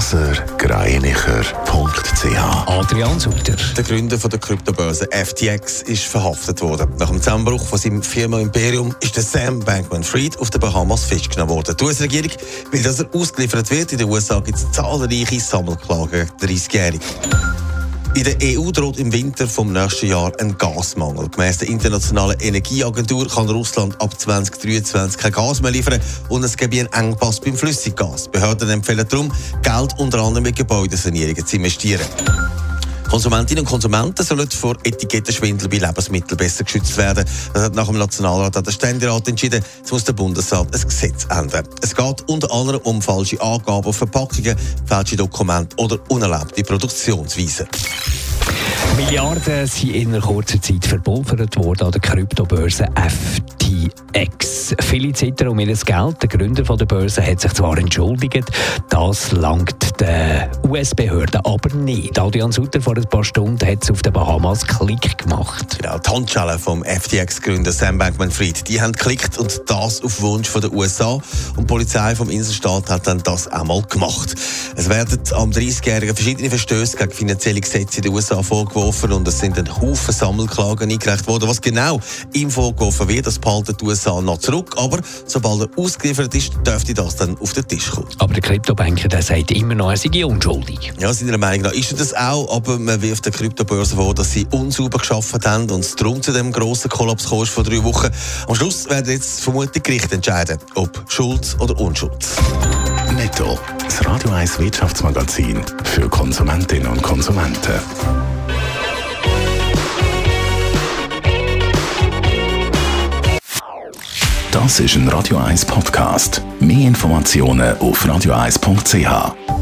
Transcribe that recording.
blasergreinicher.ch Adrian Sutter. Der Gründer von der Kryptobörse FTX ist verhaftet worden. Nach dem Zusammenbruch von seinem Firma Imperium ist der Sam Bankman-Fried auf den Bahamas festgenommen worden. Die US-Regierung will, dass er ausgeliefert wird. In den USA gibt es zahlreiche Sammelklagen gegen 30-Jährige. In der EU droht im Winter vom nächsten Jahr ein Gasmangel. Gemäss der Internationalen Energieagentur kann Russland ab 2023 kein Gas mehr liefern und es gibt einen Engpass beim Flüssiggas. Behörden empfehlen darum, Geld unter anderem in Gebäudesanierungen zu investieren. Konsumentinnen und Konsumenten sollen vor Etikettenschwindel bei Lebensmitteln besser geschützt werden. Das hat nach dem Nationalrat der Ständerat entschieden. Jetzt muss der Bundesrat ein Gesetz ändern. Es geht unter anderem um falsche Angaben auf Verpackungen, falsche Dokumente oder unerlaubte Produktionsweisen. Milliarden sind in kurzer Zeit verpulvert worden an der Kryptobörse FTX. Viele zittern um ihr Geld. Der Gründer der Börse hat sich zwar entschuldigt, das langt den US-Behörden aber nicht. Adrian Sutter vor ein paar Stunden hat es auf den Bahamas Klick gemacht. Genau, die Handschellen vom FTX-Gründer Sam Bankman-Fried, die haben geklickt und das auf Wunsch von der USA. Und die Polizei vom Inselstaat hat dann das einmal gemacht. Es werden am 30-Jährigen verschiedene Verstöße gegen finanzielle Gesetze in den USA vorgeworfen und es sind ein Haufen Sammelklagen eingereicht worden. Was genau ihm vorgeworfen wird, das behalten die USA noch zurück. Aber sobald er ausgeliefert ist, dürfte das dann auf den Tisch kommen. Aber der Kryptobanker der sagt immer noch, er sei unschuldig. Ja, seiner Meinung nach ist er das auch, aber man wirft der Kryptobörse vor, dass sie unsauber geschafft haben und es darum zu dem grossen Kollaps kam vor drei Wochen. Am Schluss werden jetzt vermutlich Gerichte entscheiden, ob Schuld oder Unschuld. Netto, das Radio 1 Wirtschaftsmagazin für Konsumentinnen und Konsumenten. Das ist ein Radio 1 Podcast. Mehr Informationen auf radio1.ch.